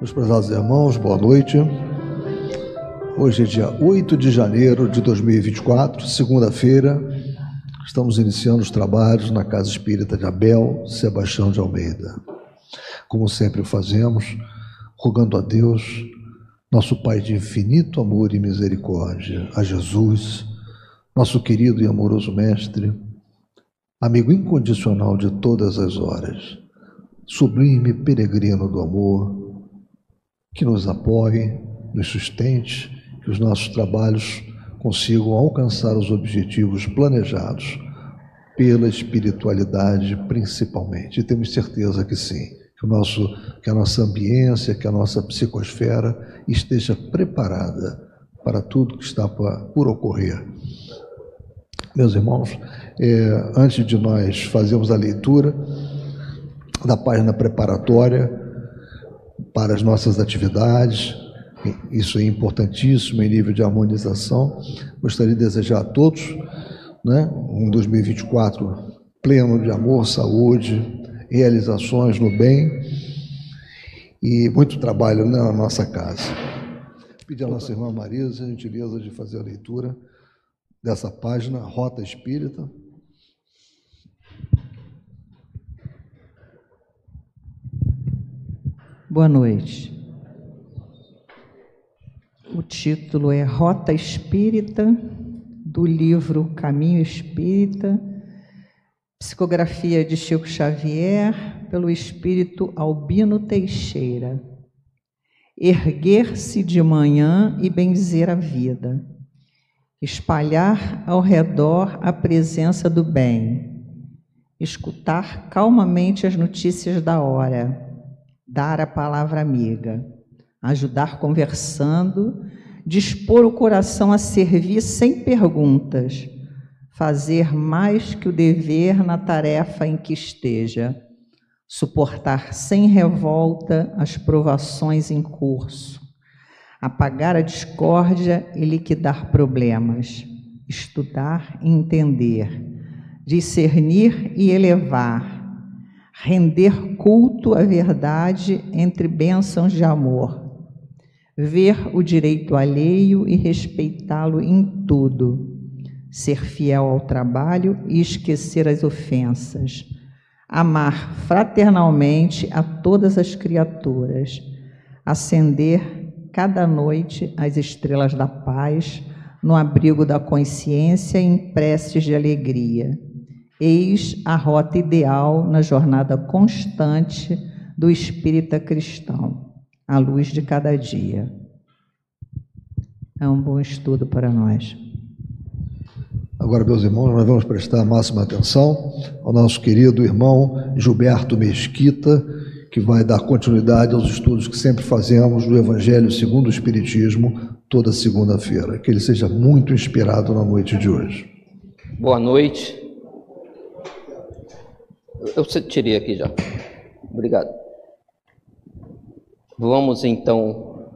Meus prezados irmãos, boa noite. Hoje é dia 8 de janeiro de 2024, segunda-feira. Estamos iniciando os trabalhos na Casa Espírita de Abel Sebastião de Almeida. Como sempre fazemos, rogando a Deus, nosso Pai de infinito amor e misericórdia, a Jesus, nosso querido e amoroso Mestre, amigo incondicional de todas as horas, sublime peregrino do amor, que nos apoie, nos sustente, que os nossos trabalhos consigam alcançar os objetivos planejados pela espiritualidade principalmente. E temos certeza que sim, que, o nosso, que a nossa ambiência, que a nossa psicosfera esteja preparada para tudo que está por ocorrer. Meus irmãos, é, antes de nós fazermos a leitura da página preparatória, para as nossas atividades. Isso é importantíssimo em nível de harmonização. Gostaria de desejar a todos né, um 2024 pleno de amor, saúde, realizações no bem e muito trabalho né, na nossa casa. Pedir à nossa irmã Marisa a gentileza de fazer a leitura dessa página, Rota Espírita. Boa noite. O título é Rota Espírita, do livro Caminho Espírita, psicografia de Chico Xavier, pelo espírito Albino Teixeira. Erguer-se de manhã e benzer a vida, espalhar ao redor a presença do bem, escutar calmamente as notícias da hora dar a palavra amiga, ajudar conversando, dispor o coração a servir sem perguntas, fazer mais que o dever na tarefa em que esteja, suportar sem revolta as provações em curso, apagar a discórdia e liquidar problemas, estudar e entender, discernir e elevar render culto à verdade entre bênçãos de amor, ver o direito alheio e respeitá-lo em tudo, ser fiel ao trabalho e esquecer as ofensas, amar fraternalmente a todas as criaturas, acender cada noite as estrelas da paz no abrigo da consciência em preces de alegria Eis a rota ideal na jornada constante do espírita cristão, à luz de cada dia. É um bom estudo para nós. Agora, meus irmãos, nós vamos prestar a máxima atenção ao nosso querido irmão Gilberto Mesquita, que vai dar continuidade aos estudos que sempre fazemos do Evangelho segundo o Espiritismo, toda segunda-feira. Que ele seja muito inspirado na noite de hoje. Boa noite. Eu tirei aqui já. Obrigado. Vamos então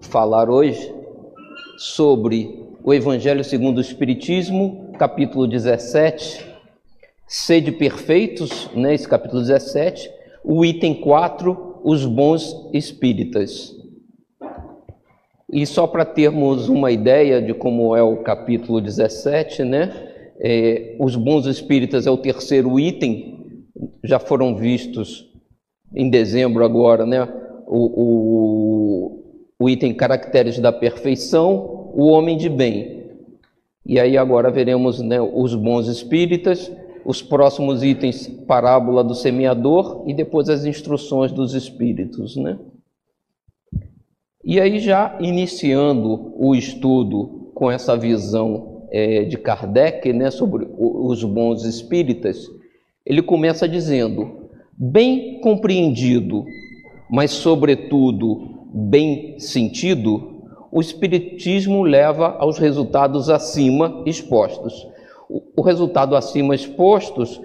falar hoje sobre o Evangelho segundo o Espiritismo, capítulo 17, Sede Perfeitos, né, esse capítulo 17, o item 4, os bons espíritas. E só para termos uma ideia de como é o capítulo 17, né? É, os bons espíritas é o terceiro item, já foram vistos em dezembro agora, né? O, o, o item caracteres da perfeição, o homem de bem. E aí agora veremos né, os bons espíritas, os próximos itens, parábola do semeador e depois as instruções dos espíritos, né? E aí já iniciando o estudo com essa visão é, de Kardec, né, sobre os bons espíritas, ele começa dizendo: bem compreendido, mas sobretudo bem sentido, o espiritismo leva aos resultados acima expostos. O, resultado acima expostos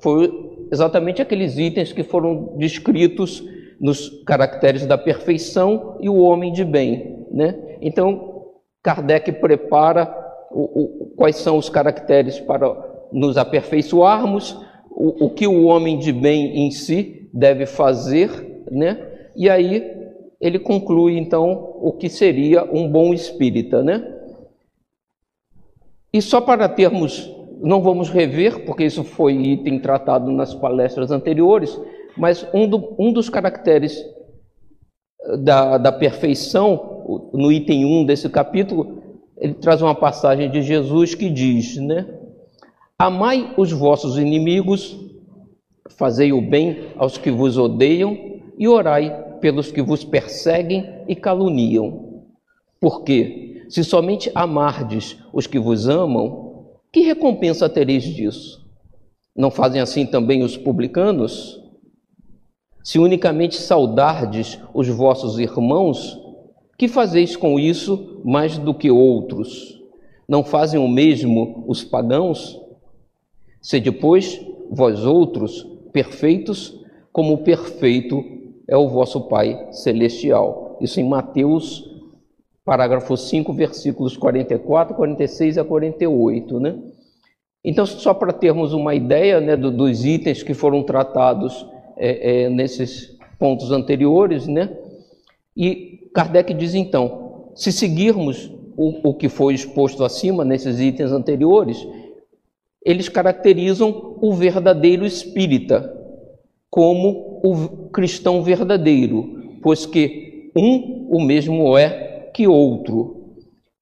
foi exatamente aqueles itens que foram descritos nos caracteres da perfeição e o homem de bem, né? Então, Kardec prepara o, o, quais são os caracteres para nos aperfeiçoarmos, o, o que o homem de bem em si deve fazer, né? E aí ele conclui então o que seria um bom espírita, né? E só para termos, não vamos rever, porque isso foi item tratado nas palestras anteriores, mas um, do, um dos caracteres eh, da, da perfeição, no item 1 desse capítulo, ele traz uma passagem de Jesus que diz, né? Amai os vossos inimigos, fazei o bem aos que vos odeiam e orai pelos que vos perseguem e caluniam. Porque, se somente amardes os que vos amam, que recompensa tereis disso? Não fazem assim também os publicanos? Se unicamente saudardes os vossos irmãos, que fazeis com isso mais do que outros? Não fazem o mesmo os pagãos? Se depois vós outros perfeitos, como perfeito é o vosso Pai celestial. Isso em Mateus, parágrafo 5, versículos 44, 46 a 48, né? Então, só para termos uma ideia né, do, dos itens que foram tratados é, é, nesses pontos anteriores, né? E Kardec diz então: se seguirmos o, o que foi exposto acima nesses itens anteriores, eles caracterizam o verdadeiro espírita como o cristão verdadeiro, pois que um o mesmo é que outro.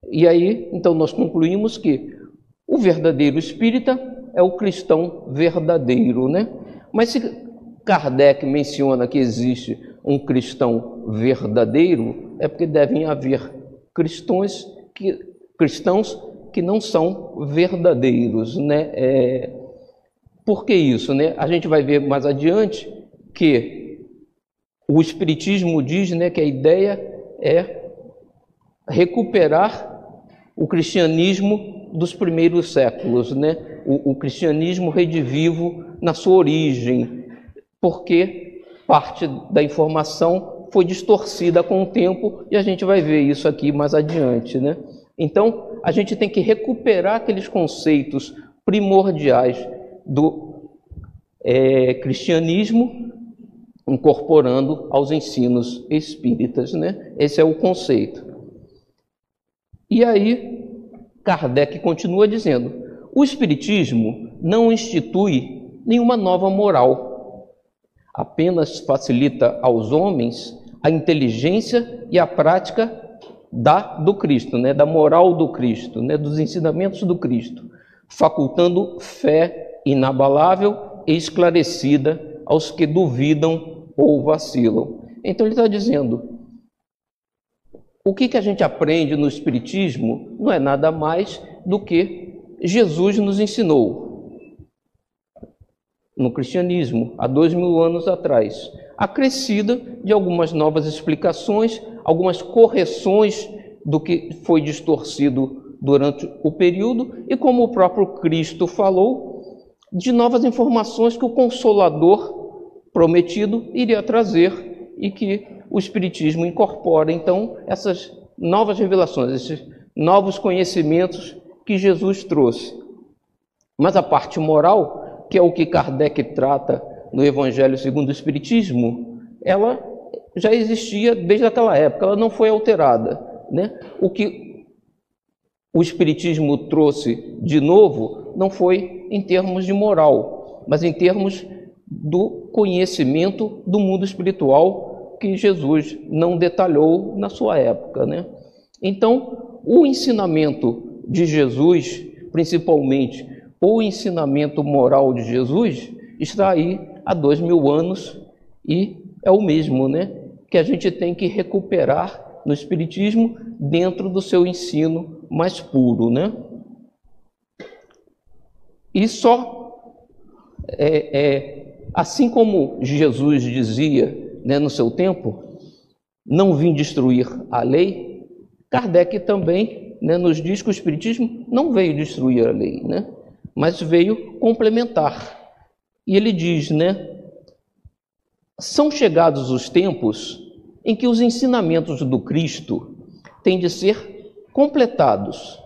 E aí, então, nós concluímos que o verdadeiro espírita é o cristão verdadeiro, né? Mas se Kardec menciona que existe um cristão verdadeiro, é porque devem haver cristãos que, cristãos que não são verdadeiros, né? É, por que isso, né? A gente vai ver mais adiante que o Espiritismo diz né, que a ideia é recuperar o cristianismo dos primeiros séculos, né? o, o cristianismo redivivo na sua origem, porque parte da informação foi distorcida com o tempo e a gente vai ver isso aqui mais adiante. Né? Então, a gente tem que recuperar aqueles conceitos primordiais do é, cristianismo, incorporando aos ensinos espíritas. Né? Esse é o conceito. E aí, Kardec continua dizendo: o Espiritismo não institui nenhuma nova moral, apenas facilita aos homens a inteligência e a prática da do Cristo, né, da moral do Cristo, né, dos ensinamentos do Cristo, facultando fé inabalável e esclarecida aos que duvidam ou vacilam. Então ele está dizendo: o que, que a gente aprende no Espiritismo não é nada mais do que Jesus nos ensinou no cristianismo, há dois mil anos atrás, acrescida de algumas novas explicações, algumas correções do que foi distorcido durante o período, e como o próprio Cristo falou, de novas informações que o Consolador prometido iria trazer e que o Espiritismo incorpora. Então, essas novas revelações, esses novos conhecimentos que Jesus trouxe. Mas a parte moral que é o que Kardec trata no Evangelho segundo o Espiritismo, ela já existia desde aquela época, ela não foi alterada. Né? O que o Espiritismo trouxe de novo não foi em termos de moral, mas em termos do conhecimento do mundo espiritual que Jesus não detalhou na sua época. Né? Então, o ensinamento de Jesus, principalmente o ensinamento moral de Jesus está aí há dois mil anos e é o mesmo, né? Que a gente tem que recuperar no Espiritismo dentro do seu ensino mais puro, né? E só é, é, assim como Jesus dizia né, no seu tempo, não vim destruir a lei, Kardec também né, nos diz que o Espiritismo não veio destruir a lei, né? Mas veio complementar. E ele diz, né? São chegados os tempos em que os ensinamentos do Cristo têm de ser completados,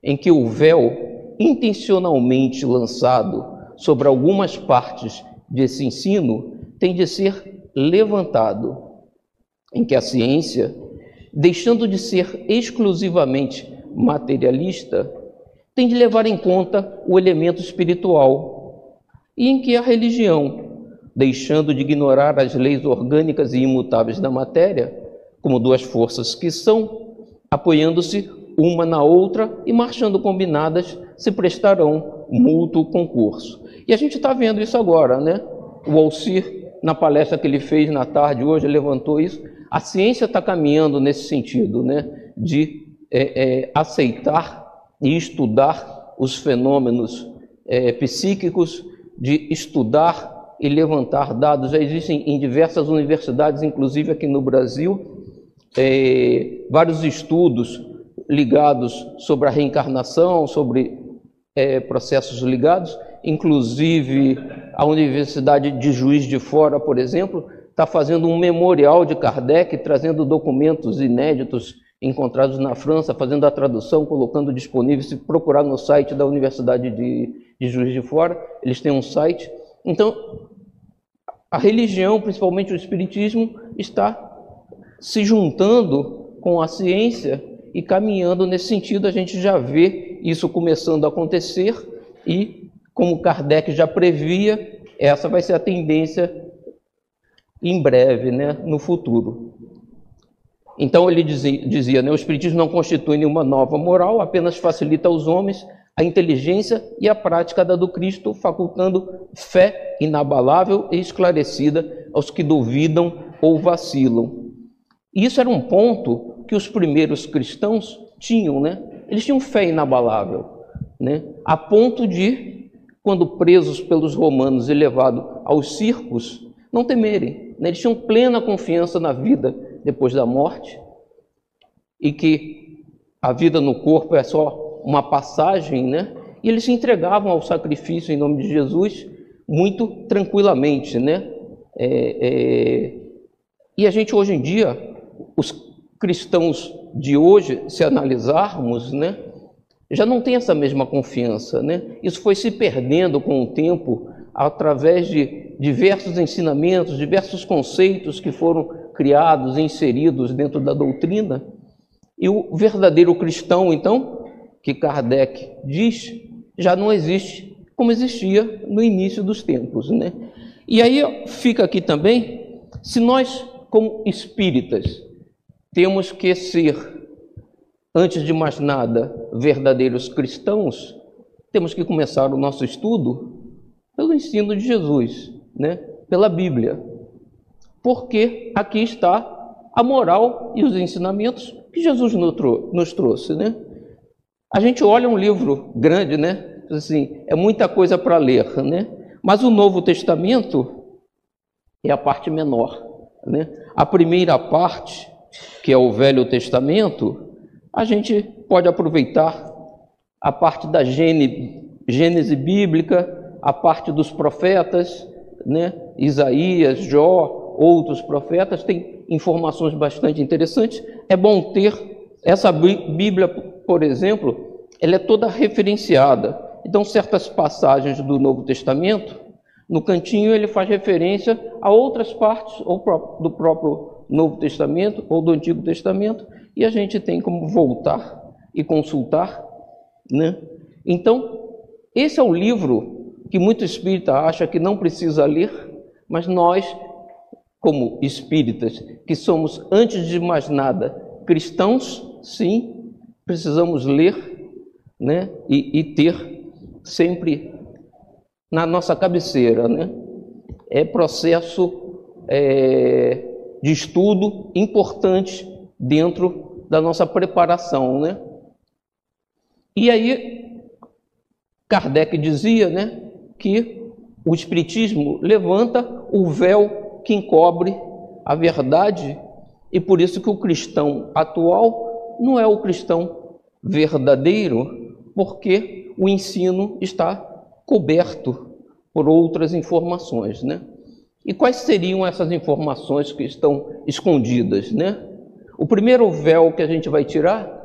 em que o véu intencionalmente lançado sobre algumas partes desse ensino tem de ser levantado em que a ciência, deixando de ser exclusivamente materialista, tem de levar em conta o elemento espiritual, e em que a religião, deixando de ignorar as leis orgânicas e imutáveis da matéria, como duas forças que são, apoiando-se uma na outra e marchando combinadas, se prestarão mútuo concurso. E a gente está vendo isso agora, né? O Alcir, na palestra que ele fez na tarde hoje, levantou isso. A ciência está caminhando nesse sentido, né? De é, é, aceitar e estudar os fenômenos é, psíquicos, de estudar e levantar dados. Já existem em diversas universidades, inclusive aqui no Brasil, é, vários estudos ligados sobre a reencarnação, sobre é, processos ligados, inclusive a Universidade de Juiz de Fora, por exemplo, está fazendo um memorial de Kardec, trazendo documentos inéditos encontrados na França, fazendo a tradução, colocando disponível. Se procurar no site da Universidade de, de Juiz de Fora, eles têm um site. Então, a religião, principalmente o Espiritismo, está se juntando com a ciência e caminhando nesse sentido. A gente já vê isso começando a acontecer e, como Kardec já previa, essa vai ser a tendência em breve, né, no futuro. Então ele dizia, né, o Espiritismo não constitui nenhuma nova moral, apenas facilita aos homens a inteligência e a prática da do Cristo, facultando fé inabalável e esclarecida aos que duvidam ou vacilam. Isso era um ponto que os primeiros cristãos tinham, né? Eles tinham fé inabalável, né? A ponto de, quando presos pelos romanos e levados aos circos, não temerem. Né? Eles tinham plena confiança na vida depois da morte e que a vida no corpo é só uma passagem, né? E eles se entregavam ao sacrifício em nome de Jesus muito tranquilamente, né? É, é... E a gente hoje em dia, os cristãos de hoje, se analisarmos, né? Já não tem essa mesma confiança, né? Isso foi se perdendo com o tempo através de diversos ensinamentos, diversos conceitos que foram criados, inseridos dentro da doutrina. E o verdadeiro cristão, então, que Kardec diz, já não existe como existia no início dos tempos, né? E aí fica aqui também, se nós, como espíritas, temos que ser, antes de mais nada, verdadeiros cristãos, temos que começar o nosso estudo pelo ensino de Jesus, né? pela Bíblia porque aqui está a moral e os ensinamentos que Jesus nos trouxe, né? A gente olha um livro grande, né? Assim, é muita coisa para ler, né? Mas o Novo Testamento é a parte menor, né? A primeira parte, que é o Velho Testamento, a gente pode aproveitar a parte da Gênese bíblica, a parte dos profetas, né? Isaías, Jó, outros profetas, tem informações bastante interessantes. É bom ter essa Bíblia, por exemplo, ela é toda referenciada. Então, certas passagens do Novo Testamento, no cantinho ele faz referência a outras partes ou do próprio Novo Testamento ou do Antigo Testamento, e a gente tem como voltar e consultar, né? Então, esse é o livro que muito espírita acha que não precisa ler, mas nós como espíritas, que somos, antes de mais nada, cristãos, sim, precisamos ler né, e, e ter sempre na nossa cabeceira. Né? É processo é, de estudo importante dentro da nossa preparação. Né? E aí, Kardec dizia né, que o Espiritismo levanta o véu que encobre a verdade e por isso que o cristão atual não é o cristão verdadeiro, porque o ensino está coberto por outras informações, né? E quais seriam essas informações que estão escondidas, né? O primeiro véu que a gente vai tirar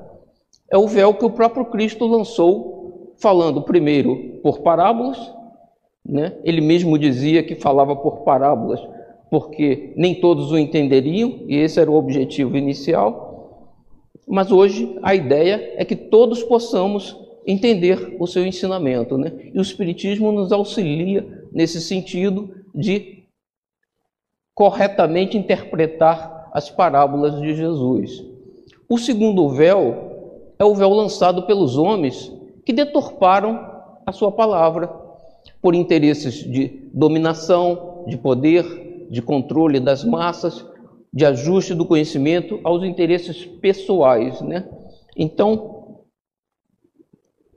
é o véu que o próprio Cristo lançou, falando primeiro por parábolas, né? Ele mesmo dizia que falava por parábolas porque nem todos o entenderiam, e esse era o objetivo inicial. Mas hoje a ideia é que todos possamos entender o seu ensinamento, né? E o Espiritismo nos auxilia nesse sentido de corretamente interpretar as parábolas de Jesus. O segundo véu é o véu lançado pelos homens que deturparam a sua palavra por interesses de dominação, de poder, de controle das massas, de ajuste do conhecimento aos interesses pessoais, né? Então,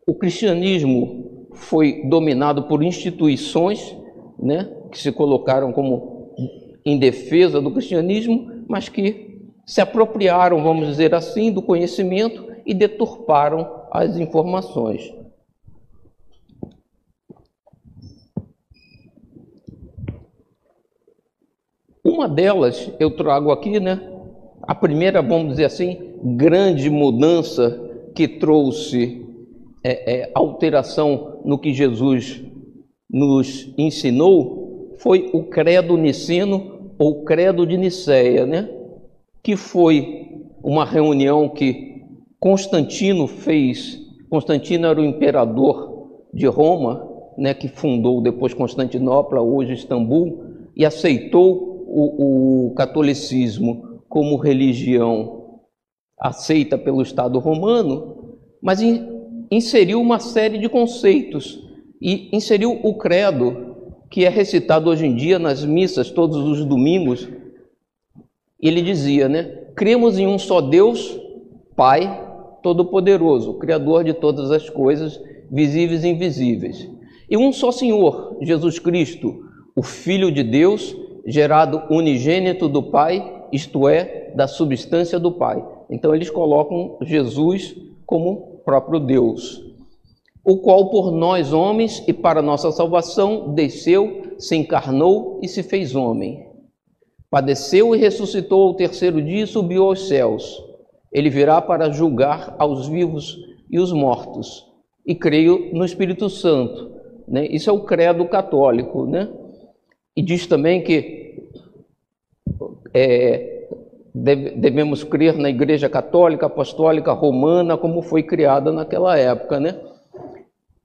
o cristianismo foi dominado por instituições, né, que se colocaram como em defesa do cristianismo, mas que se apropriaram, vamos dizer assim, do conhecimento e deturparam as informações. Uma delas eu trago aqui, né? A primeira, vamos dizer assim, grande mudança que trouxe é, é, alteração no que Jesus nos ensinou foi o credo niceno ou credo de Nicéia, né? Que foi uma reunião que Constantino fez. Constantino era o imperador de Roma, né? Que fundou depois Constantinopla, hoje Istambul, e aceitou o, o catolicismo como religião aceita pelo Estado romano, mas in, inseriu uma série de conceitos e inseriu o credo, que é recitado hoje em dia nas missas todos os domingos. Ele dizia, né? Cremos em um só Deus, Pai Todo-Poderoso, Criador de todas as coisas, visíveis e invisíveis. E um só Senhor, Jesus Cristo, o Filho de Deus, gerado unigênito do Pai, isto é, da substância do Pai. Então eles colocam Jesus como próprio Deus, o qual por nós homens e para nossa salvação desceu, se encarnou e se fez homem. Padeceu e ressuscitou ao terceiro dia e subiu aos céus. Ele virá para julgar aos vivos e os mortos. E creio no Espírito Santo. Né? Isso é o credo católico, né? E diz também que é, devemos crer na Igreja Católica, Apostólica, Romana, como foi criada naquela época, né?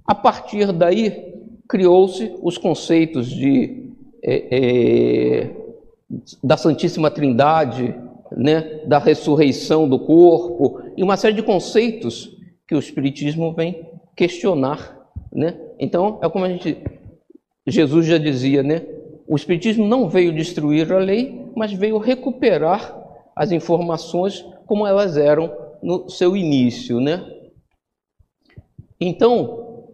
A partir daí, criou-se os conceitos de, é, é, da Santíssima Trindade, né, da ressurreição do corpo, e uma série de conceitos que o Espiritismo vem questionar. Né? Então, é como a gente. Jesus já dizia, né? O Espiritismo não veio destruir a lei, mas veio recuperar as informações como elas eram no seu início, né? Então,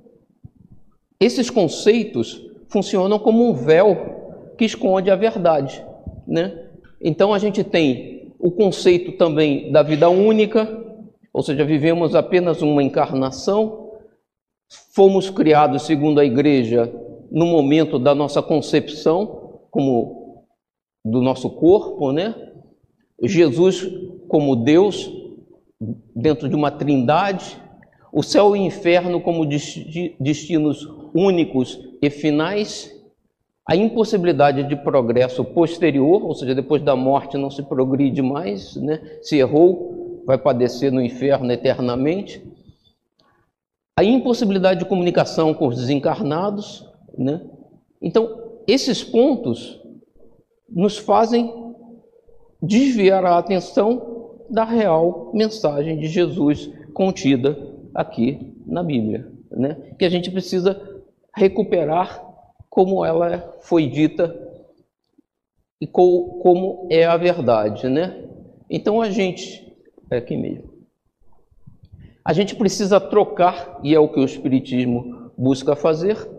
esses conceitos funcionam como um véu que esconde a verdade, né? Então a gente tem o conceito também da vida única, ou seja, vivemos apenas uma encarnação, fomos criados segundo a igreja no momento da nossa concepção, como do nosso corpo, né? Jesus como Deus dentro de uma trindade, o céu e o inferno como destinos únicos e finais, a impossibilidade de progresso posterior, ou seja, depois da morte não se progride mais, né? Se errou, vai padecer no inferno eternamente. A impossibilidade de comunicação com os desencarnados, né? Então, esses pontos nos fazem desviar a atenção da real mensagem de Jesus contida aqui na Bíblia, né? Que a gente precisa recuperar como ela foi dita e como é a verdade, né? Então a gente é aqui mesmo. A gente precisa trocar e é o que o espiritismo busca fazer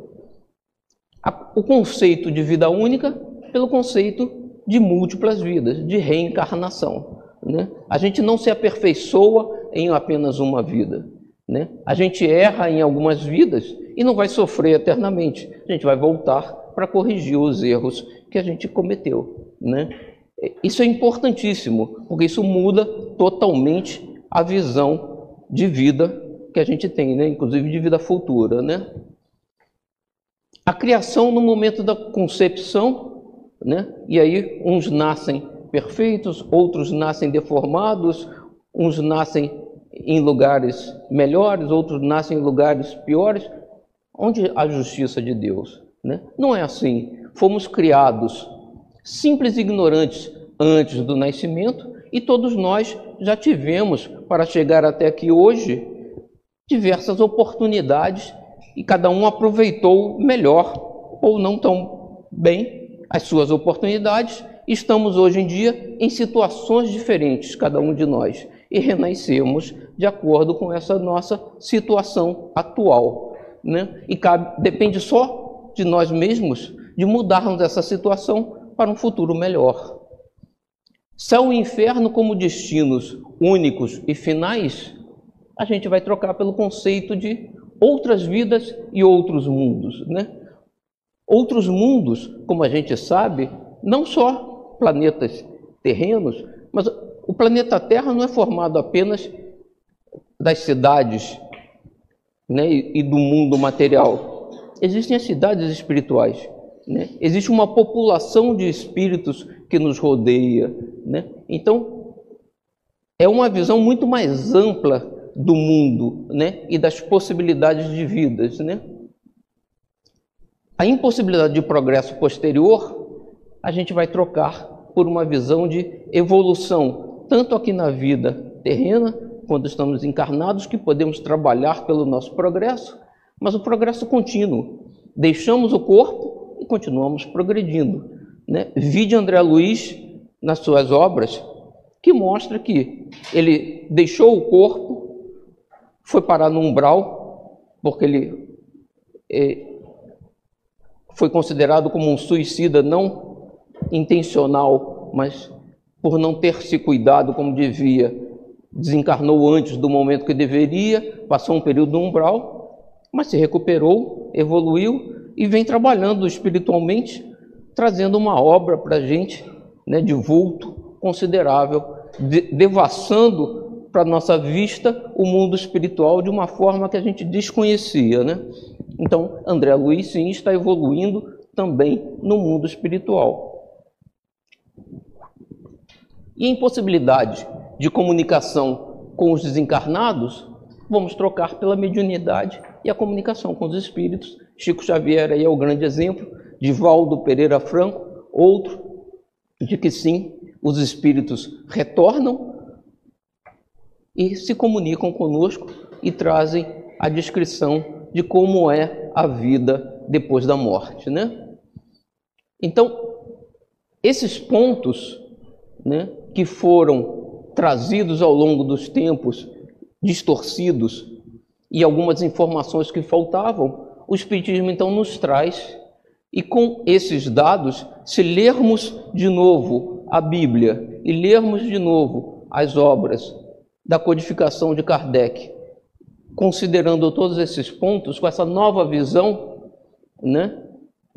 o conceito de vida única pelo conceito de múltiplas vidas, de reencarnação. Né? A gente não se aperfeiçoa em apenas uma vida. Né? A gente erra em algumas vidas e não vai sofrer eternamente. A gente vai voltar para corrigir os erros que a gente cometeu. Né? Isso é importantíssimo, porque isso muda totalmente a visão de vida que a gente tem, né? inclusive de vida futura. Né? A criação no momento da concepção né? E aí uns nascem perfeitos, outros nascem deformados, uns nascem em lugares melhores, outros nascem em lugares piores. Onde a justiça de Deus? Né? Não é assim. Fomos criados simples ignorantes antes do nascimento e todos nós já tivemos, para chegar até aqui hoje, diversas oportunidades e cada um aproveitou melhor ou não tão bem as suas oportunidades. Estamos hoje em dia em situações diferentes, cada um de nós, e renascemos de acordo com essa nossa situação atual. Né? E cabe, depende só de nós mesmos de mudarmos essa situação para um futuro melhor. Céu e inferno como destinos únicos e finais, a gente vai trocar pelo conceito de outras vidas e outros mundos, né? Outros mundos, como a gente sabe, não só planetas terrenos, mas o planeta Terra não é formado apenas das cidades né, e do mundo material. Existem as cidades espirituais. Né? Existe uma população de espíritos que nos rodeia. Né? Então, é uma visão muito mais ampla do mundo né? e das possibilidades de vidas. Né? A impossibilidade de progresso posterior, a gente vai trocar por uma visão de evolução, tanto aqui na vida terrena, quando estamos encarnados, que podemos trabalhar pelo nosso progresso, mas o progresso contínuo. Deixamos o corpo e continuamos progredindo. Né? Vide André Luiz nas suas obras, que mostra que ele deixou o corpo, foi parar no umbral, porque ele é, foi considerado como um suicida não intencional, mas por não ter se cuidado como devia, desencarnou antes do momento que deveria, passou um período no umbral, mas se recuperou, evoluiu e vem trabalhando espiritualmente, trazendo uma obra para a gente né, de vulto considerável, de, devassando para nossa vista o mundo espiritual de uma forma que a gente desconhecia. Né? Então, André Luiz, sim, está evoluindo também no mundo espiritual. E em possibilidade de comunicação com os desencarnados, vamos trocar pela mediunidade e a comunicação com os espíritos Chico Xavier aí é o grande exemplo, Divaldo Pereira Franco, outro, de que sim, os espíritos retornam e se comunicam conosco e trazem a descrição de como é a vida depois da morte, né? Então, esses pontos, né, que foram trazidos ao longo dos tempos, distorcidos e algumas informações que faltavam, o Espiritismo então nos traz, e com esses dados, se lermos de novo a Bíblia e lermos de novo as obras da codificação de Kardec, considerando todos esses pontos, com essa nova visão, né,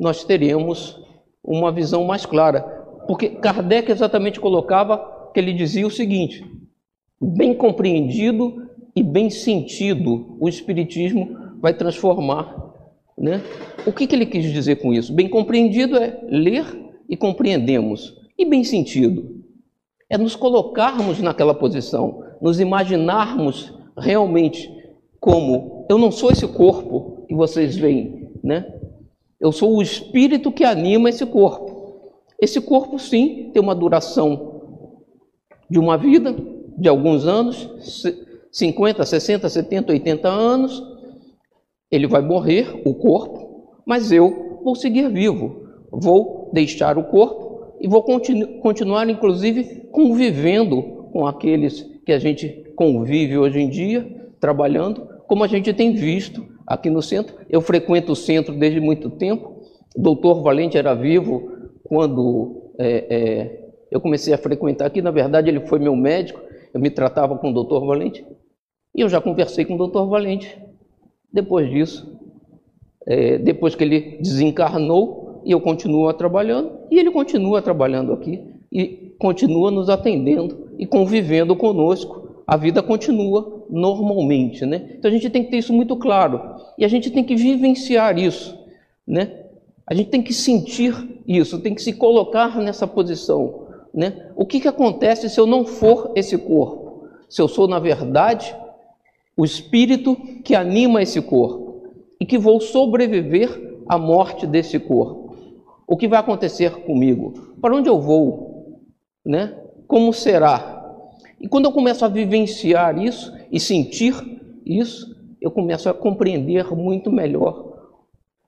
nós teremos uma visão mais clara. Porque Kardec exatamente colocava que ele dizia o seguinte: bem compreendido e bem sentido, o Espiritismo vai transformar né? O que, que ele quis dizer com isso? Bem compreendido é ler e compreendemos. E bem sentido é nos colocarmos naquela posição, nos imaginarmos realmente como eu não sou esse corpo que vocês veem, né? Eu sou o espírito que anima esse corpo. Esse corpo, sim, tem uma duração de uma vida, de alguns anos, 50, 60, 70, 80 anos, ele vai morrer, o corpo, mas eu vou seguir vivo. Vou deixar o corpo e vou continu continuar, inclusive, convivendo com aqueles que a gente convive hoje em dia, trabalhando, como a gente tem visto aqui no centro. Eu frequento o centro desde muito tempo. O doutor Valente era vivo quando é, é, eu comecei a frequentar aqui. Na verdade, ele foi meu médico. Eu me tratava com o doutor Valente. E eu já conversei com o doutor Valente depois disso, é, depois que ele desencarnou, eu continuo trabalhando, e ele continua trabalhando aqui, e continua nos atendendo e convivendo conosco. A vida continua normalmente, né? Então a gente tem que ter isso muito claro, e a gente tem que vivenciar isso, né? A gente tem que sentir isso, tem que se colocar nessa posição. Né? O que, que acontece se eu não for esse corpo? Se eu sou, na verdade, o espírito que anima esse corpo e que vou sobreviver à morte desse corpo. O que vai acontecer comigo? Para onde eu vou? Né? Como será? E quando eu começo a vivenciar isso e sentir isso, eu começo a compreender muito melhor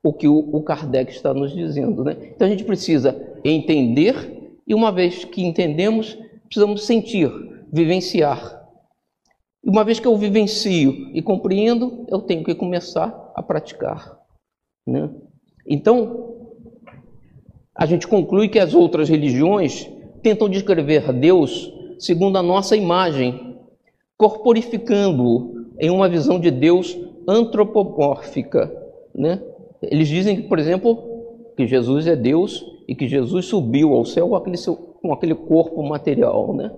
o que o, Kardec está nos dizendo. Né? Então a gente precisa entender, e uma vez que entendemos, precisamos sentir, vivenciar. E uma vez que eu vivencio e compreendo, eu tenho que começar a praticar. Né? Então, a gente conclui que as outras religiões tentam descrever Deus segundo a nossa imagem, corporificando-o em uma visão de Deus antropomórfica, né? Eles dizem, por exemplo, que Jesus é Deus e que Jesus subiu ao céu com aquele, seu, com aquele corpo material. Né?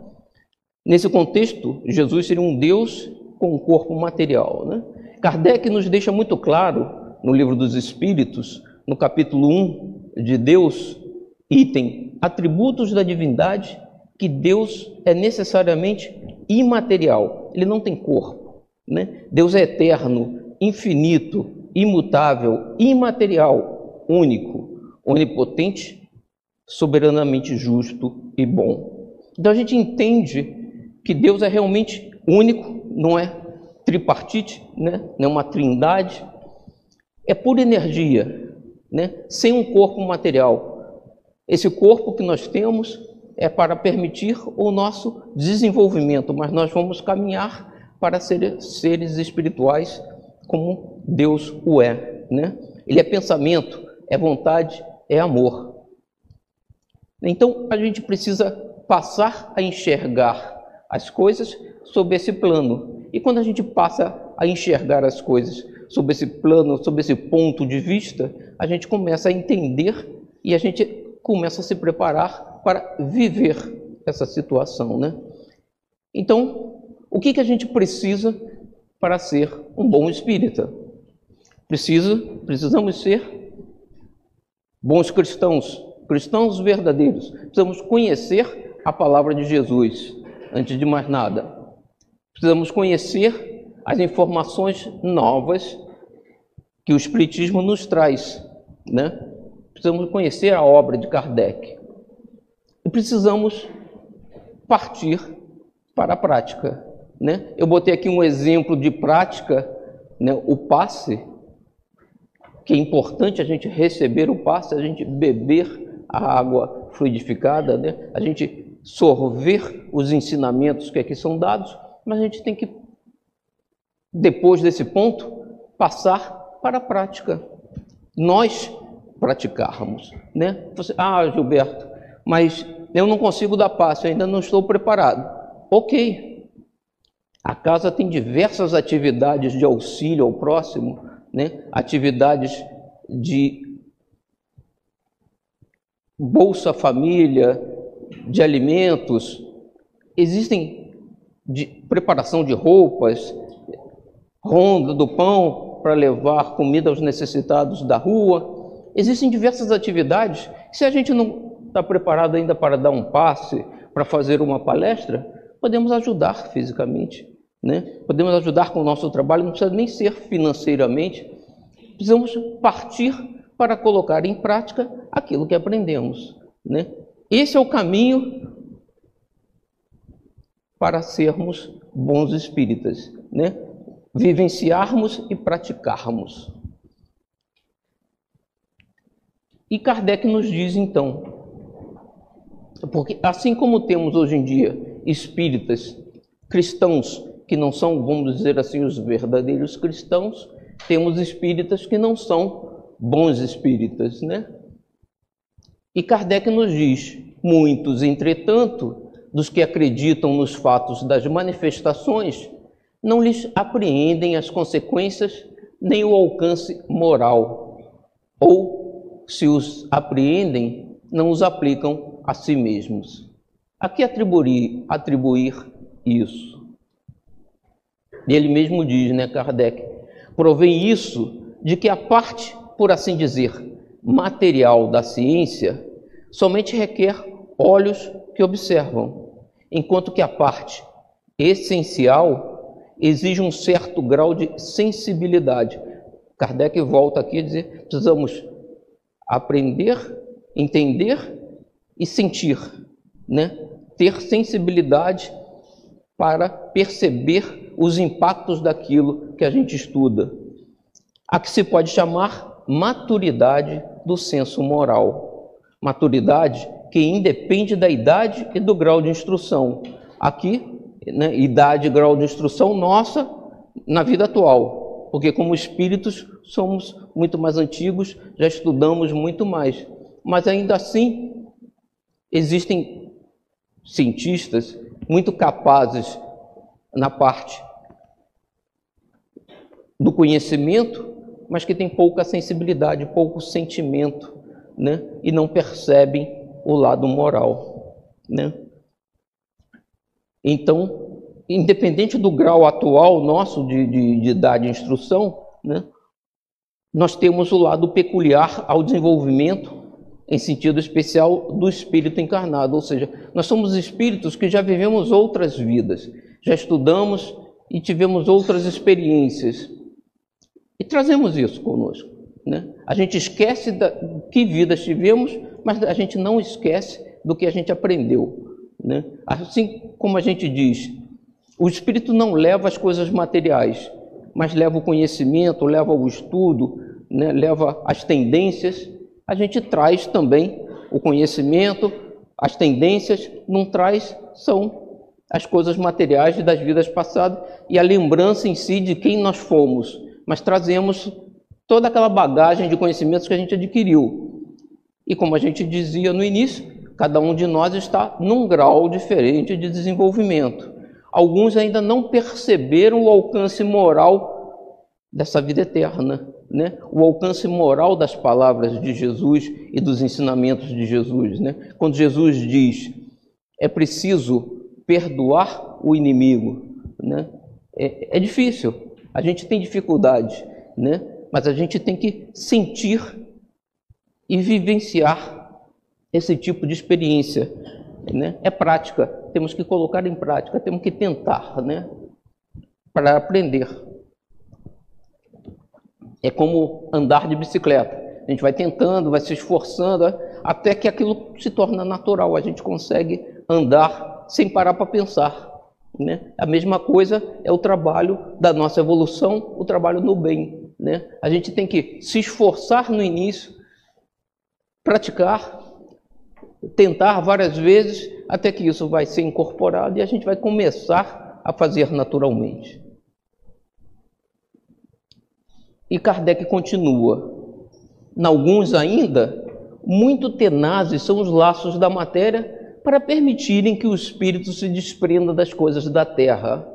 Nesse contexto, Jesus seria um Deus com um corpo material. Né? Kardec nos deixa muito claro, no livro dos Espíritos, no capítulo 1 de Deus, item atributos da divindade, que Deus é necessariamente imaterial, ele não tem corpo. Né? Deus é eterno, infinito, imutável, imaterial, único, onipotente, soberanamente justo e bom. Então a gente entende que Deus é realmente único, não é tripartite, né? não é uma trindade, é pura energia, né? sem um corpo material. Esse corpo que nós temos é para permitir o nosso desenvolvimento, mas nós vamos caminhar para ser seres espirituais como Deus o é, né? Ele é pensamento, é vontade, é amor. Então a gente precisa passar a enxergar as coisas sob esse plano. E quando a gente passa a enxergar as coisas sob esse plano, sob esse ponto de vista, a gente começa a entender e a gente começa a se preparar para viver essa situação, né? Então, o que, que a gente precisa para ser um bom espírita. Precisa, precisamos ser bons cristãos, cristãos verdadeiros. Precisamos conhecer a palavra de Jesus, antes de mais nada. Precisamos conhecer as informações novas que o Espiritismo nos traz, né? Precisamos conhecer a obra de Kardec. E precisamos partir para a prática. Né? Eu botei aqui um exemplo de prática, né? o passe, que é importante a gente receber o passe, a gente beber a água fluidificada, né? a gente sorver os ensinamentos que aqui são dados, mas a gente tem que, depois desse ponto, passar para a prática. Nós praticarmos. Né? Você, ah, Gilberto, mas eu não consigo dar passe, eu ainda não estou preparado. Ok, a casa tem diversas atividades de auxílio ao próximo, né? atividades de Bolsa Família, de alimentos, existem de preparação de roupas, ronda do pão para levar comida aos necessitados da rua. Existem diversas atividades. Se a gente não está preparado ainda para dar um passe, para fazer uma palestra, podemos ajudar fisicamente. Né? Podemos ajudar com o nosso trabalho, não precisa nem ser financeiramente. Precisamos partir para colocar em prática aquilo que aprendemos. Né? Esse é o caminho para sermos bons espíritas, né? vivenciarmos e praticarmos. E Kardec nos diz então, porque assim como temos hoje em dia espíritas cristãos que não são, vamos dizer assim, os verdadeiros cristãos, temos espíritas que não são bons espíritas, né? E Kardec nos diz: muitos, entretanto, dos que acreditam nos fatos das manifestações, não lhes apreendem as consequências nem o alcance moral, ou, se os apreendem, não os aplicam a si mesmos. A que atribuir, atribuir isso? Ele mesmo diz, né, Kardec, provém isso de que a parte, por assim dizer, material da ciência somente requer olhos que observam, enquanto que a parte essencial exige um certo grau de sensibilidade. Kardec volta aqui a dizer: precisamos aprender, entender e sentir, né? ter sensibilidade para perceber os impactos daquilo que a gente estuda. A que se pode chamar maturidade do senso moral. Maturidade que independe da idade e do grau de instrução. Aqui, né, idade e grau de instrução nossa na vida atual, porque como espíritos somos muito mais antigos, já estudamos muito mais. Mas ainda assim, existem cientistas muito capazes na parte do conhecimento, mas que têm pouca sensibilidade, pouco sentimento, né? E não percebem o lado moral, né? Então, independente do grau atual nosso de, de, de idade de instrução, né? Nós temos o lado peculiar ao desenvolvimento em sentido especial do espírito encarnado, ou seja, nós somos espíritos que já vivemos outras vidas, já estudamos e tivemos outras experiências e trazemos isso conosco. Né? A gente esquece da, que vidas tivemos, mas a gente não esquece do que a gente aprendeu. Né? Assim como a gente diz, o espírito não leva as coisas materiais, mas leva o conhecimento, leva o estudo, né? leva as tendências a gente traz também o conhecimento, as tendências, não traz são as coisas materiais das vidas passadas e a lembrança em si de quem nós fomos, mas trazemos toda aquela bagagem de conhecimentos que a gente adquiriu. E como a gente dizia no início, cada um de nós está num grau diferente de desenvolvimento. Alguns ainda não perceberam o alcance moral dessa vida eterna né, o alcance moral das palavras de Jesus e dos ensinamentos de Jesus. Né? Quando Jesus diz é preciso perdoar o inimigo, né? é, é difícil, a gente tem dificuldade, né? mas a gente tem que sentir e vivenciar esse tipo de experiência. Né? É prática, temos que colocar em prática, temos que tentar né? para aprender. É como andar de bicicleta. A gente vai tentando, vai se esforçando, até que aquilo se torna natural. A gente consegue andar sem parar para pensar. Né? A mesma coisa é o trabalho da nossa evolução, o trabalho no bem. Né? A gente tem que se esforçar no início, praticar, tentar várias vezes, até que isso vai ser incorporado e a gente vai começar a fazer naturalmente. E Kardec continua. Em alguns ainda, muito tenazes são os laços da matéria para permitirem que o espírito se desprenda das coisas da terra.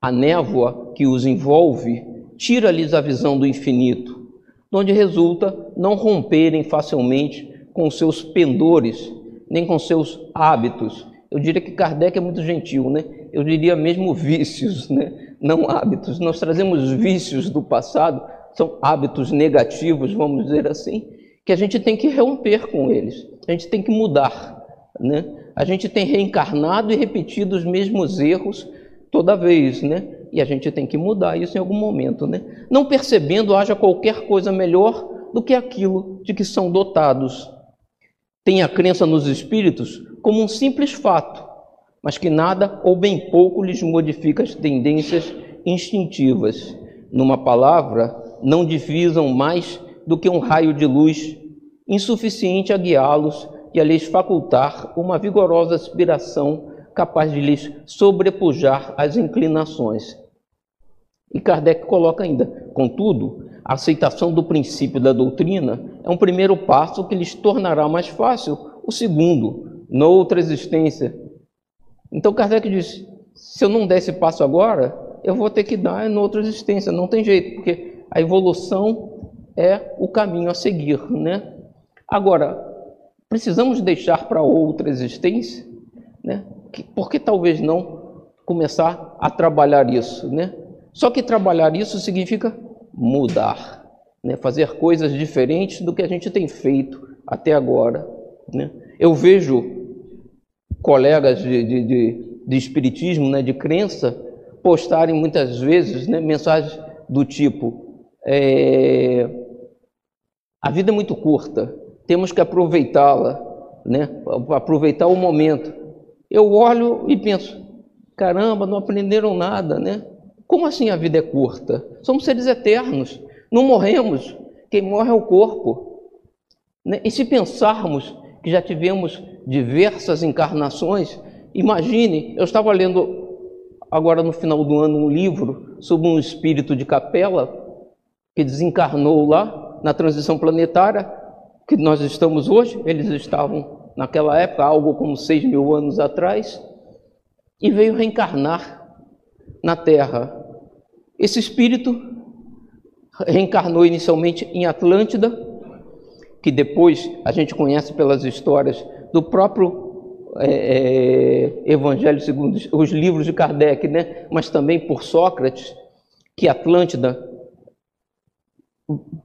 A névoa que os envolve tira-lhes a visão do infinito, onde resulta não romperem facilmente com seus pendores, nem com seus hábitos. Eu diria que Kardec é muito gentil, né? Eu diria mesmo vícios, né? Não hábitos. Nós trazemos vícios do passado são hábitos negativos, vamos dizer assim, que a gente tem que romper com eles, a gente tem que mudar. Né? A gente tem reencarnado e repetido os mesmos erros toda vez, né? E a gente tem que mudar isso em algum momento, né? Não percebendo haja qualquer coisa melhor do que aquilo de que são dotados. Tem a crença nos espíritos como um simples fato, mas que nada ou bem pouco lhes modifica as tendências instintivas. Numa palavra, não divisam mais do que um raio de luz, insuficiente a guiá-los e a lhes facultar uma vigorosa aspiração capaz de lhes sobrepujar as inclinações. E Kardec coloca ainda: contudo, a aceitação do princípio da doutrina é um primeiro passo que lhes tornará mais fácil o segundo, noutra existência. Então Kardec diz: se eu não der esse passo agora, eu vou ter que dar em outra existência, não tem jeito, porque a evolução é o caminho a seguir, né? Agora, precisamos deixar para outra existência, né? Por que talvez não começar a trabalhar isso, né? Só que trabalhar isso significa mudar, né? fazer coisas diferentes do que a gente tem feito até agora. Né? Eu vejo colegas de, de, de, de espiritismo, né, de crença, postarem muitas vezes né, mensagens do tipo: é, a vida é muito curta, temos que aproveitá-la, né, aproveitar o momento. Eu olho e penso: caramba, não aprenderam nada, né? Como assim a vida é curta? Somos seres eternos, não morremos, quem morre é o corpo. Né? E se pensarmos que já tivemos diversas encarnações, imagine, eu estava lendo agora no final do ano um livro sobre um espírito de capela que desencarnou lá na transição planetária que nós estamos hoje, eles estavam naquela época, algo como seis mil anos atrás, e veio reencarnar na Terra. Esse espírito reencarnou inicialmente em Atlântida, que depois a gente conhece pelas histórias do próprio é, é, Evangelho segundo os livros de Kardec, né? mas também por Sócrates, que Atlântida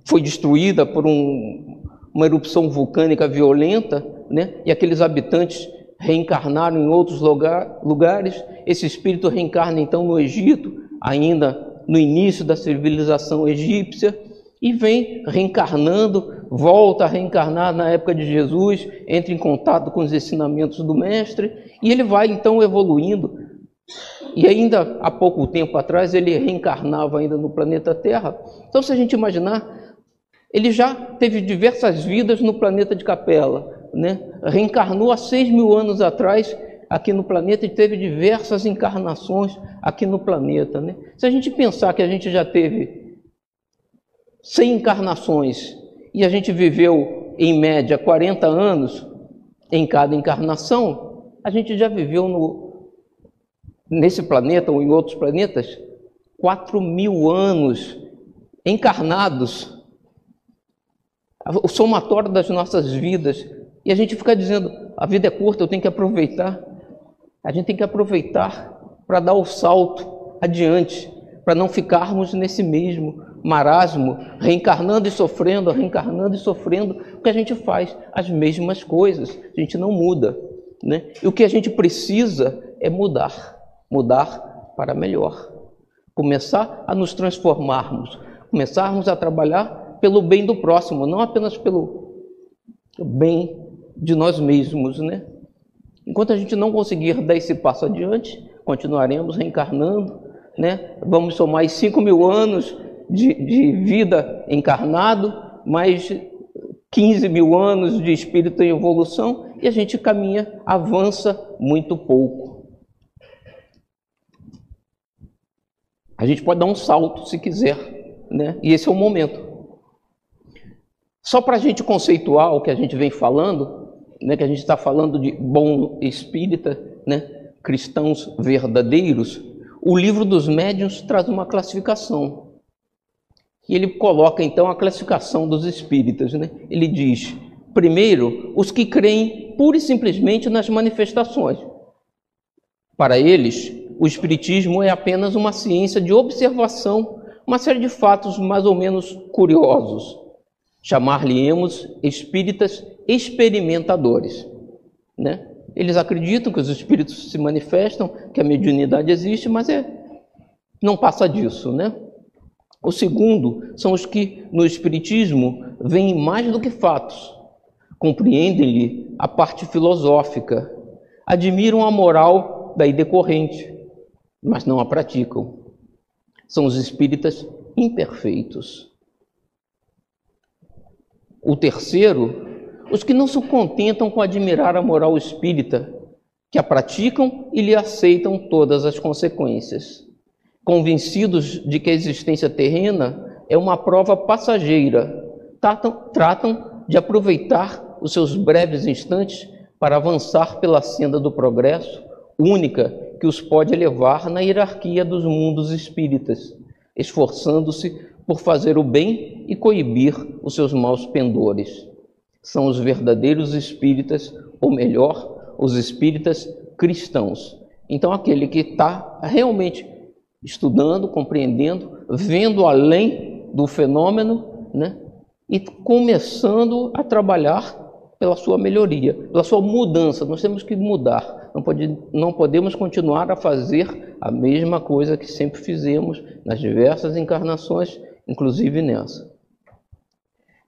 foi destruída por um, uma erupção vulcânica violenta, né? e aqueles habitantes reencarnaram em outros lugar, lugares. Esse espírito reencarna então no Egito, ainda no início da civilização egípcia e vem reencarnando, volta a reencarnar na época de Jesus, entra em contato com os ensinamentos do Mestre e ele vai então evoluindo. E ainda há pouco tempo atrás ele reencarnava ainda no planeta Terra. Então, se a gente imaginar, ele já teve diversas vidas no planeta de Capela, né? reencarnou há seis mil anos atrás aqui no planeta e teve diversas encarnações aqui no planeta. Né? Se a gente pensar que a gente já teve 100 encarnações e a gente viveu, em média, 40 anos em cada encarnação, a gente já viveu no, nesse planeta ou em outros planetas 4 mil anos encarnados. O somatório das nossas vidas. E a gente fica dizendo: a vida é curta, eu tenho que aproveitar. A gente tem que aproveitar para dar o salto adiante, para não ficarmos nesse mesmo marasmo, reencarnando e sofrendo, reencarnando e sofrendo, porque a gente faz as mesmas coisas, a gente não muda. Né? E o que a gente precisa é mudar, mudar para melhor. Começar a nos transformarmos, começarmos a trabalhar pelo bem do próximo, não apenas pelo bem de nós mesmos, né? Enquanto a gente não conseguir dar esse passo adiante, continuaremos reencarnando, né? Vamos somar 5 mil anos de, de vida encarnado, mais 15 mil anos de espírito em evolução, e a gente caminha, avança muito pouco. A gente pode dar um salto se quiser, né? E esse é o momento. Só para a gente conceituar o que a gente vem falando, né, que a gente está falando de bom espírita, né, cristãos verdadeiros, o livro dos médiuns traz uma classificação. E ele coloca então a classificação dos espíritas. Né? Ele diz: primeiro, os que creem pura e simplesmente nas manifestações. Para eles, o Espiritismo é apenas uma ciência de observação, uma série de fatos mais ou menos curiosos. Chamar-lhe-emos espíritas experimentadores. Né? Eles acreditam que os espíritos se manifestam, que a mediunidade existe, mas é, não passa disso. Né? O segundo são os que no espiritismo veem mais do que fatos, compreendem-lhe a parte filosófica, admiram a moral daí decorrente, mas não a praticam. São os espíritas imperfeitos. O terceiro os que não se contentam com admirar a moral espírita, que a praticam e lhe aceitam todas as consequências. Convencidos de que a existência terrena é uma prova passageira, tratam, tratam de aproveitar os seus breves instantes para avançar pela senda do progresso, única que os pode elevar na hierarquia dos mundos espíritas, esforçando-se por fazer o bem e coibir os seus maus pendores são os verdadeiros espíritas, ou melhor, os espíritas cristãos. Então, aquele que está realmente estudando, compreendendo, vendo além do fenômeno né? E começando a trabalhar pela sua melhoria, pela sua mudança. Nós temos que mudar. Não, pode, não podemos continuar a fazer a mesma coisa que sempre fizemos nas diversas encarnações, inclusive nessa.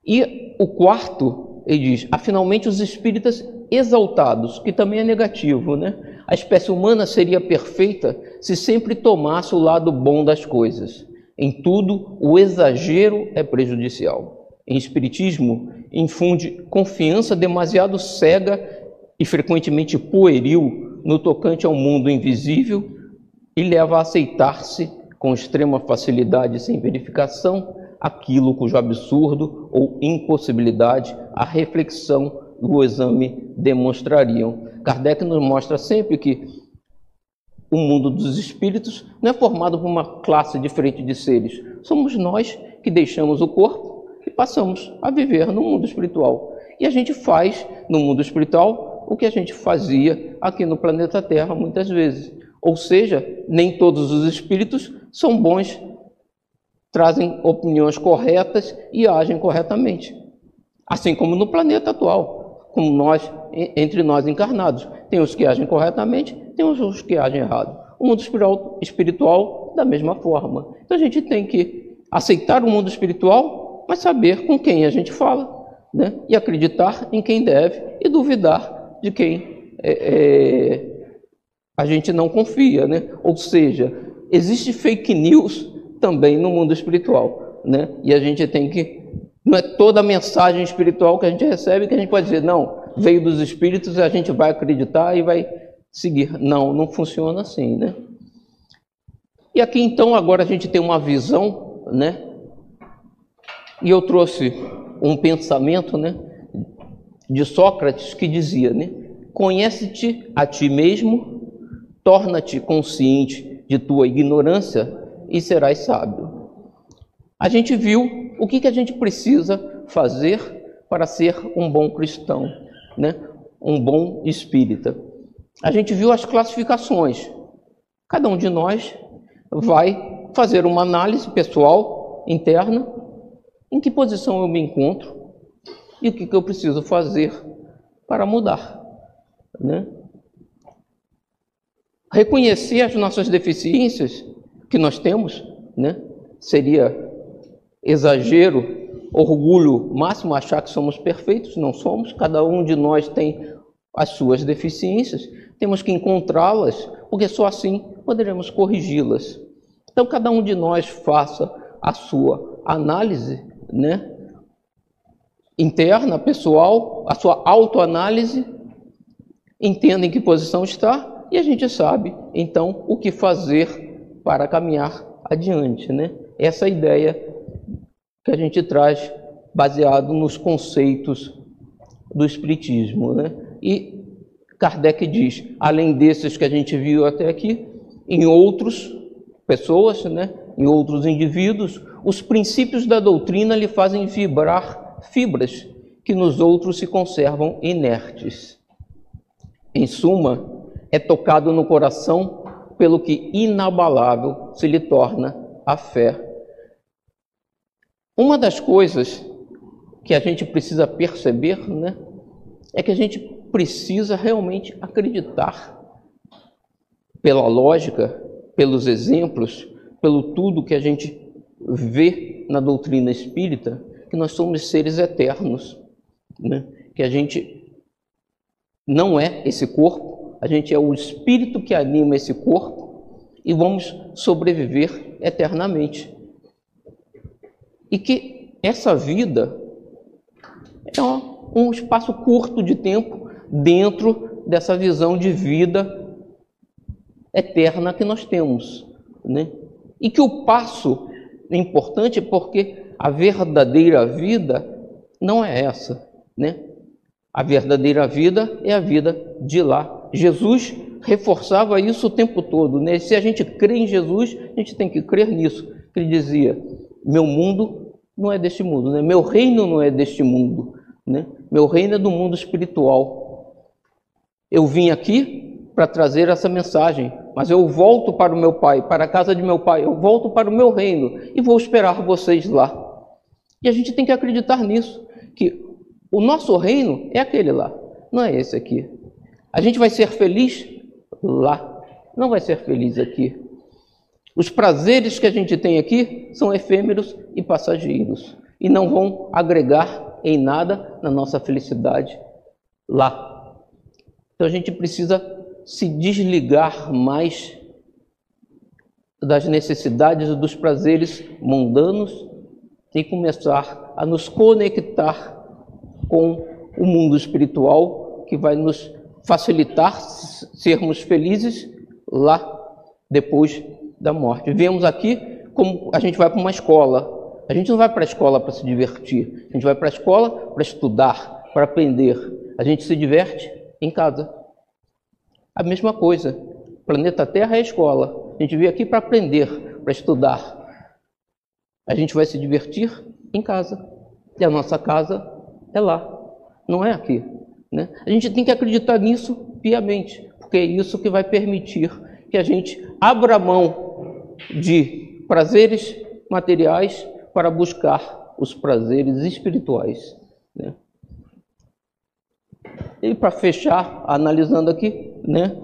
E o quarto, ele diz: há finalmente os espíritas exaltados, que também é negativo, né? A espécie humana seria perfeita se sempre tomasse o lado bom das coisas. Em tudo, o exagero é prejudicial em espiritismo infunde confiança demasiado cega e frequentemente pueril no tocante ao mundo invisível e leva a aceitar-se com extrema facilidade sem verificação aquilo cujo absurdo ou impossibilidade a reflexão e o exame demonstrariam. Kardec nos mostra sempre que o mundo dos espíritos não é formado por uma classe diferente de seres. Somos nós que deixamos o corpo e passamos a viver no mundo espiritual. E a gente faz no mundo espiritual o que a gente fazia aqui no planeta Terra muitas vezes. Ou seja, nem todos os espíritos são bons, trazem opiniões corretas e agem corretamente. Assim como no planeta atual, como nós, entre nós encarnados. Tem os que agem corretamente, tem os que agem errado. O mundo espiritual, da mesma forma. Então a gente tem que aceitar o mundo espiritual mas saber com quem a gente fala, né? e acreditar em quem deve e duvidar de quem é, é, a gente não confia. Né? Ou seja, existe fake news também no mundo espiritual. Né? E a gente tem que. Não é toda a mensagem espiritual que a gente recebe que a gente pode dizer, não, veio dos espíritos a gente vai acreditar e vai seguir. Não, não funciona assim, né? E aqui então agora a gente tem uma visão, né, e eu trouxe um pensamento né, de Sócrates que dizia: né, Conhece-te a ti mesmo, torna-te consciente de tua ignorância e serás sábio. A gente viu o que, que a gente precisa fazer para ser um bom cristão, né? um bom espírita. A gente viu as classificações. Cada um de nós vai fazer uma análise pessoal interna em que posição eu me encontro e o que, que eu preciso fazer para mudar. Né? Reconhecer as nossas deficiências que nós temos né? seria exagero, orgulho máximo achar que somos perfeitos, não somos, cada um de nós tem as suas deficiências, temos que encontrá-las, porque só assim poderemos corrigi-las. Então, cada um de nós faça a sua análise né, interna, pessoal, a sua autoanálise, entenda em que posição está e a gente sabe, então, o que fazer para caminhar adiante. Né? Essa é ideia que a gente traz baseado nos conceitos do Espiritismo. Né? E Kardec diz, além desses que a gente viu até aqui, em outros pessoas, né, em outros indivíduos, os princípios da doutrina lhe fazem vibrar fibras que nos outros se conservam inertes. Em suma, é tocado no coração pelo que inabalável se lhe torna a fé. Uma das coisas que a gente precisa perceber, né, é que a gente precisa realmente acreditar pela lógica, pelos exemplos, pelo tudo que a gente vê na doutrina espírita que nós somos seres eternos, né? que a gente não é esse corpo, a gente é o espírito que anima esse corpo e vamos sobreviver eternamente. E que essa vida é um espaço curto de tempo dentro dessa visão de vida eterna que nós temos, né? E que o passo é importante porque a verdadeira vida não é essa, né? A verdadeira vida é a vida de lá. Jesus reforçava isso o tempo todo, né? Se a gente crê em Jesus, a gente tem que crer nisso. Ele dizia: "Meu mundo não é deste mundo, né? Meu reino não é deste mundo, né? Meu reino é do mundo espiritual. Eu vim aqui para trazer essa mensagem mas eu volto para o meu pai, para a casa de meu pai, eu volto para o meu reino e vou esperar vocês lá. E a gente tem que acreditar nisso, que o nosso reino é aquele lá, não é esse aqui. A gente vai ser feliz lá, não vai ser feliz aqui. Os prazeres que a gente tem aqui são efêmeros e passageiros e não vão agregar em nada na nossa felicidade lá. Então a gente precisa se desligar mais das necessidades e dos prazeres mundanos e começar a nos conectar com o mundo espiritual que vai nos facilitar sermos felizes lá depois da morte. Vemos aqui como a gente vai para uma escola. A gente não vai para a escola para se divertir. A gente vai para a escola para estudar, para aprender. A gente se diverte em casa. A mesma coisa. Planeta Terra é a escola. A gente veio aqui para aprender, para estudar. A gente vai se divertir em casa. E a nossa casa é lá, não é aqui. Né? A gente tem que acreditar nisso piamente, porque é isso que vai permitir que a gente abra mão de prazeres materiais para buscar os prazeres espirituais. Né? E para fechar, analisando aqui, né?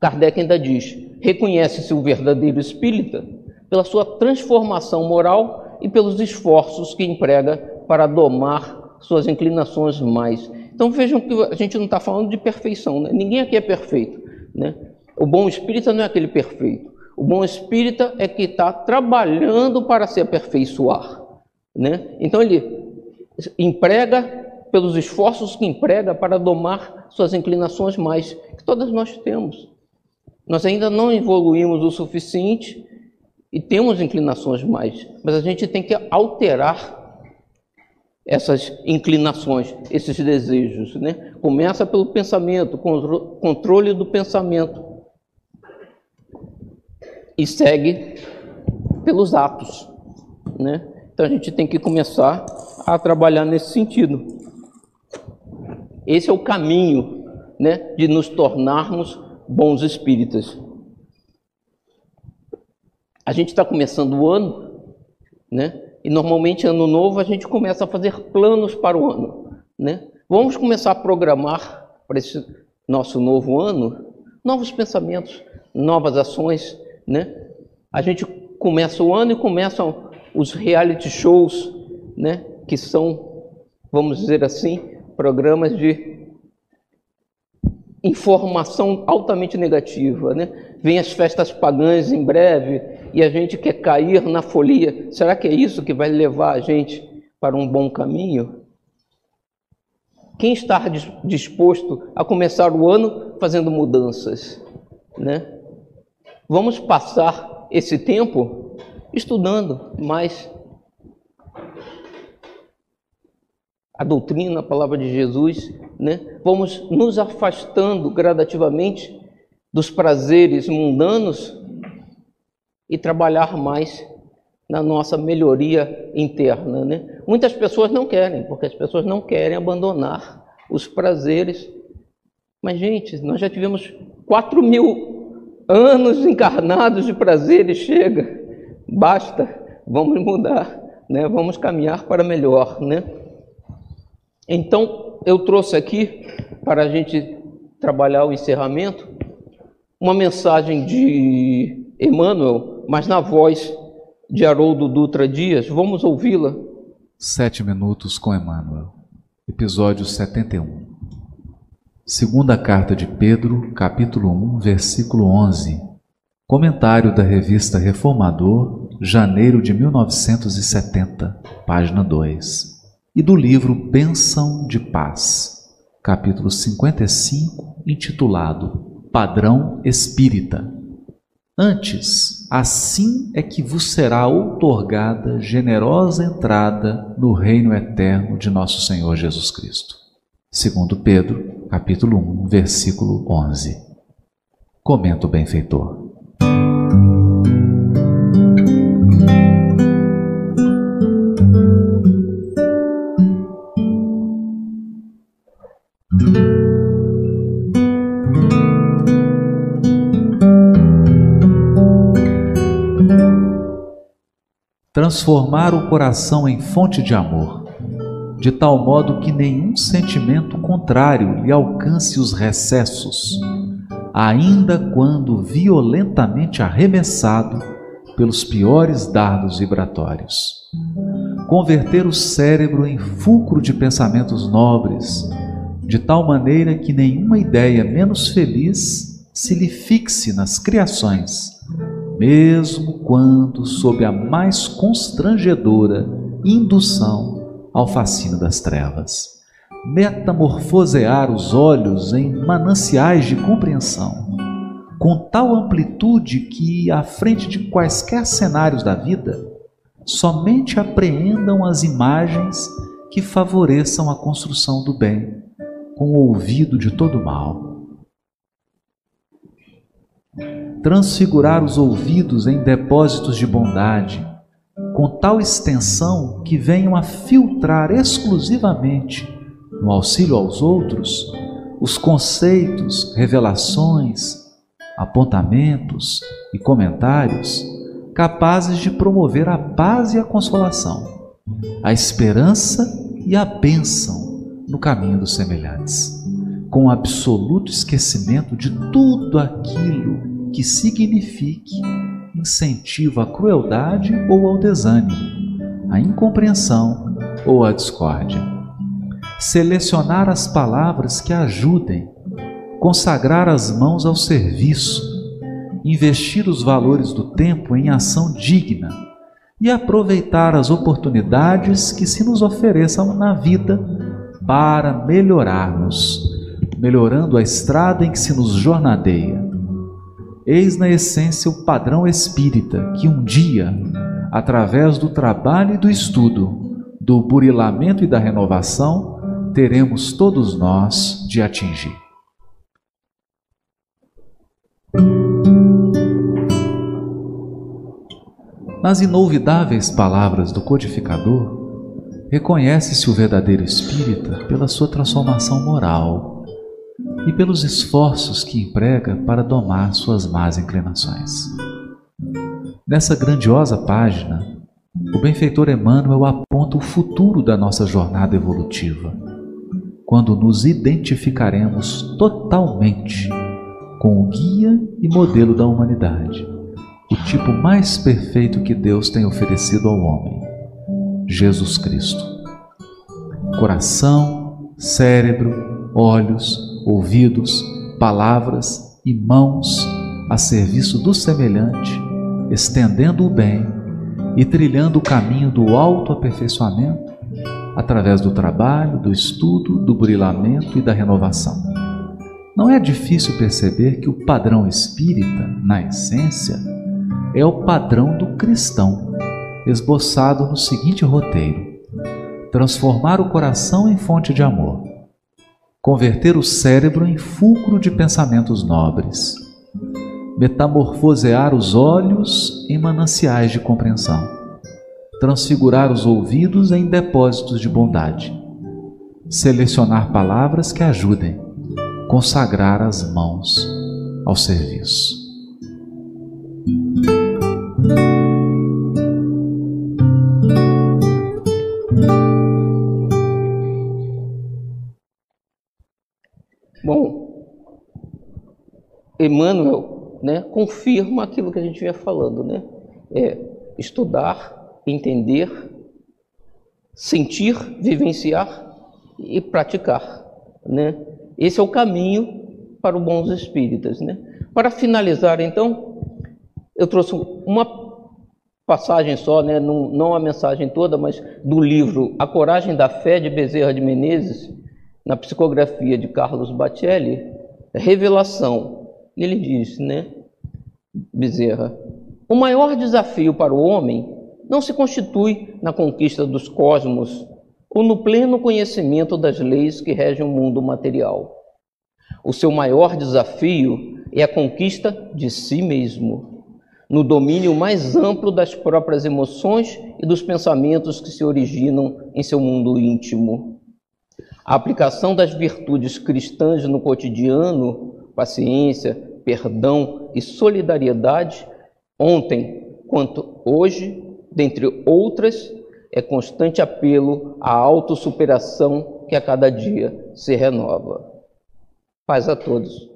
Kardec ainda diz: reconhece-se o verdadeiro espírita pela sua transformação moral e pelos esforços que emprega para domar suas inclinações mais. Então vejam que a gente não está falando de perfeição, né? ninguém aqui é perfeito. Né? O bom espírita não é aquele perfeito. O bom espírita é que está trabalhando para se aperfeiçoar. Né? Então ele emprega pelos esforços que emprega para domar suas inclinações mais, que todas nós temos. Nós ainda não evoluímos o suficiente e temos inclinações mais, mas a gente tem que alterar essas inclinações, esses desejos. Né? Começa pelo pensamento, controle do pensamento, e segue pelos atos. Né? Então a gente tem que começar a trabalhar nesse sentido. Esse é o caminho né, de nos tornarmos bons espíritas. A gente está começando o ano, né? E normalmente ano novo a gente começa a fazer planos para o ano, né? Vamos começar a programar para esse nosso novo ano novos pensamentos, novas ações, né? A gente começa o ano e começam os reality shows, né? Que são, vamos dizer assim, programas de informação altamente negativa, né? Vem as festas pagãs em breve e a gente quer cair na folia. Será que é isso que vai levar a gente para um bom caminho? Quem está disposto a começar o ano fazendo mudanças, né? Vamos passar esse tempo estudando mais a doutrina, a palavra de Jesus, né? Vamos nos afastando gradativamente dos prazeres mundanos e trabalhar mais na nossa melhoria interna, né? Muitas pessoas não querem, porque as pessoas não querem abandonar os prazeres. Mas, gente, nós já tivemos quatro mil anos encarnados de prazeres, chega, basta, vamos mudar, né? Vamos caminhar para melhor, né? Então, eu trouxe aqui, para a gente trabalhar o encerramento, uma mensagem de Emmanuel, mas na voz de Haroldo Dutra Dias. Vamos ouvi-la? Sete minutos com Emmanuel, episódio 71. Segunda carta de Pedro, capítulo 1, versículo 11. Comentário da revista Reformador, janeiro de 1970, página 2 e do livro Bênção de Paz, capítulo 55, intitulado Padrão Espírita. Antes, assim é que vos será outorgada generosa entrada no reino eterno de nosso Senhor Jesus Cristo. Segundo Pedro, capítulo 1, versículo 11. Comenta o benfeitor. Transformar o coração em fonte de amor, de tal modo que nenhum sentimento contrário lhe alcance os recessos, ainda quando violentamente arremessado pelos piores dardos vibratórios. Converter o cérebro em fulcro de pensamentos nobres, de tal maneira que nenhuma ideia menos feliz se lhe fixe nas criações, mesmo quando sob a mais constrangedora indução ao fascínio das trevas. Metamorfosear os olhos em mananciais de compreensão com tal amplitude que, à frente de quaisquer cenários da vida, somente apreendam as imagens que favoreçam a construção do bem, com o ouvido de todo mal. Transfigurar os ouvidos em depósitos de bondade, com tal extensão que venham a filtrar exclusivamente, no auxílio aos outros, os conceitos, revelações, apontamentos e comentários capazes de promover a paz e a consolação, a esperança e a bênção no caminho dos semelhantes, com absoluto esquecimento de tudo aquilo que signifique incentivo à crueldade ou ao desânimo, à incompreensão ou à discórdia. Selecionar as palavras que ajudem consagrar as mãos ao serviço, investir os valores do tempo em ação digna e aproveitar as oportunidades que se nos ofereçam na vida para melhorarmos, melhorando a estrada em que se nos jornadeia. Eis na essência o padrão espírita que um dia, através do trabalho e do estudo, do burilamento e da renovação, teremos todos nós de atingir. Nas inolvidáveis palavras do codificador, reconhece-se o verdadeiro espírita pela sua transformação moral e pelos esforços que emprega para domar suas más inclinações. Nessa grandiosa página, o benfeitor Emmanuel aponta o futuro da nossa jornada evolutiva, quando nos identificaremos totalmente com o guia e modelo da humanidade o tipo mais perfeito que Deus tem oferecido ao homem: Jesus Cristo. Coração, cérebro, olhos, ouvidos, palavras e mãos a serviço do semelhante, estendendo o bem e trilhando o caminho do autoaperfeiçoamento através do trabalho, do estudo, do burilamento e da renovação. Não é difícil perceber que o padrão espírita, na essência, é o padrão do cristão, esboçado no seguinte roteiro: transformar o coração em fonte de amor, converter o cérebro em fulcro de pensamentos nobres, metamorfosear os olhos em mananciais de compreensão, transfigurar os ouvidos em depósitos de bondade, selecionar palavras que ajudem, consagrar as mãos ao serviço. Bom, Emmanuel né, confirma aquilo que a gente vinha falando, né? É estudar, entender, sentir, vivenciar e praticar, né? Esse é o caminho para os bons espíritas, né? Para finalizar, então, eu trouxe uma passagem só, né, não, não a mensagem toda, mas do livro A Coragem da Fé de Bezerra de Menezes, na psicografia de Carlos Batelli, Revelação. Ele diz, né, Bezerra, o maior desafio para o homem não se constitui na conquista dos cosmos ou no pleno conhecimento das leis que regem o mundo material. O seu maior desafio é a conquista de si mesmo no domínio mais amplo das próprias emoções e dos pensamentos que se originam em seu mundo íntimo. A aplicação das virtudes cristãs no cotidiano, paciência, perdão e solidariedade, ontem quanto hoje, dentre outras, é constante apelo à autossuperação que a cada dia se renova. Paz a todos.